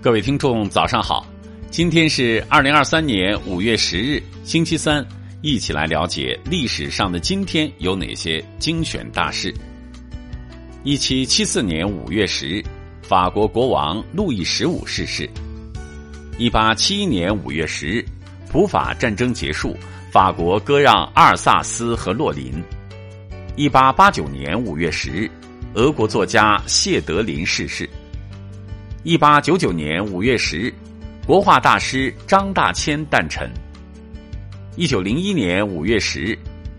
各位听众，早上好！今天是二零二三年五月十日，星期三，一起来了解历史上的今天有哪些精选大事。一七七四年五月十日，法国国王路易十五逝世。一八七一年五月十日，普法战争结束，法国割让阿尔萨斯和洛林。一八八九年五月十日，俄国作家谢德林逝世。一八九九年五月十日，国画大师张大千诞辰。一九零一年五月十日，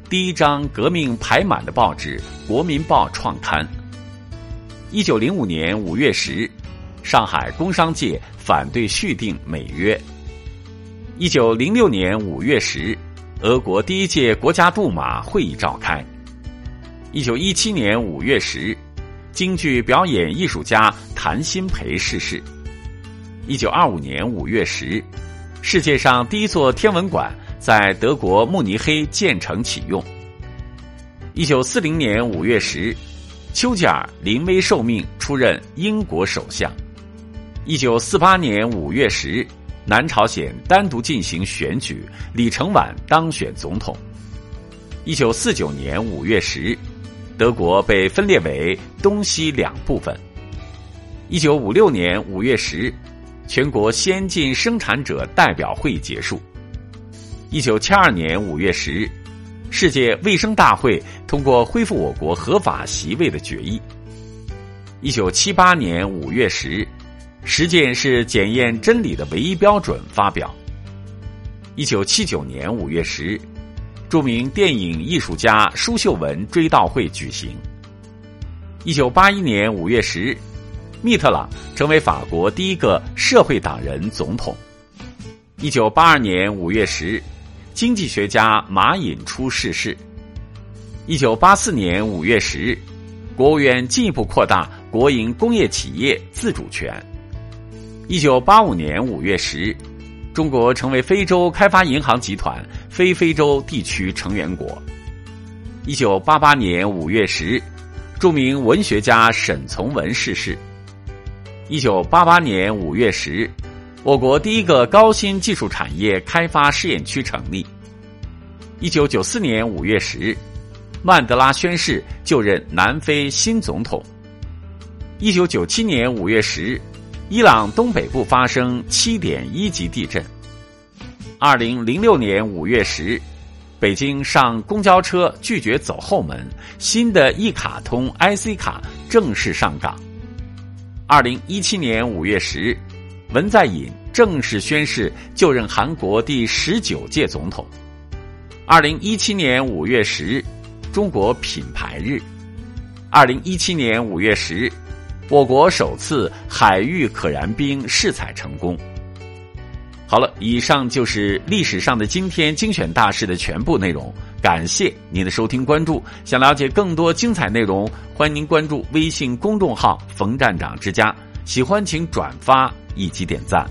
第一张革命排满的报纸《国民报》创刊。一九零五年五月十日，上海工商界反对续订美约。一九零六年五月十日，俄国第一届国家杜马会议召开。一九一七年五月十日。京剧表演艺术家谭鑫培逝世。一九二五年五月十日，世界上第一座天文馆在德国慕尼黑建成启用。一九四零年五月十日，丘吉尔临危受命出任英国首相。一九四八年五月十日，南朝鲜单独进行选举，李承晚当选总统。一九四九年五月十日。德国被分裂为东西两部分。一九五六年五月十日，全国先进生产者代表会议结束。一九七二年五月十日，世界卫生大会通过恢复我国合法席位的决议。一九七八年五月十日，实践是检验真理的唯一标准发表。一九七九年五月十日。著名电影艺术家舒秀文追悼会举行。一九八一年五月十日，密特朗成为法国第一个社会党人总统。一九八二年五月十日，经济学家马寅初逝世。一九八四年五月十日，国务院进一步扩大国营工业企业自主权。一九八五年五月十日。中国成为非洲开发银行集团非非洲地区成员国。一九八八年五月十日，著名文学家沈从文逝世。一九八八年五月十日，我国第一个高新技术产业开发试验区成立。一九九四年五月十日，曼德拉宣誓就任南非新总统。一九九七年五月十日。伊朗东北部发生七点一级地震。二零零六年五月十日，北京上公交车拒绝走后门，新的一卡通 IC 卡正式上岗。二零一七年五月十日，文在寅正式宣誓就任韩国第十九届总统。二零一七年五月十日，中国品牌日。二零一七年五月十日。我国首次海域可燃冰试采成功。好了，以上就是历史上的今天精选大事的全部内容。感谢您的收听关注。想了解更多精彩内容，欢迎您关注微信公众号“冯站长之家”。喜欢请转发以及点赞。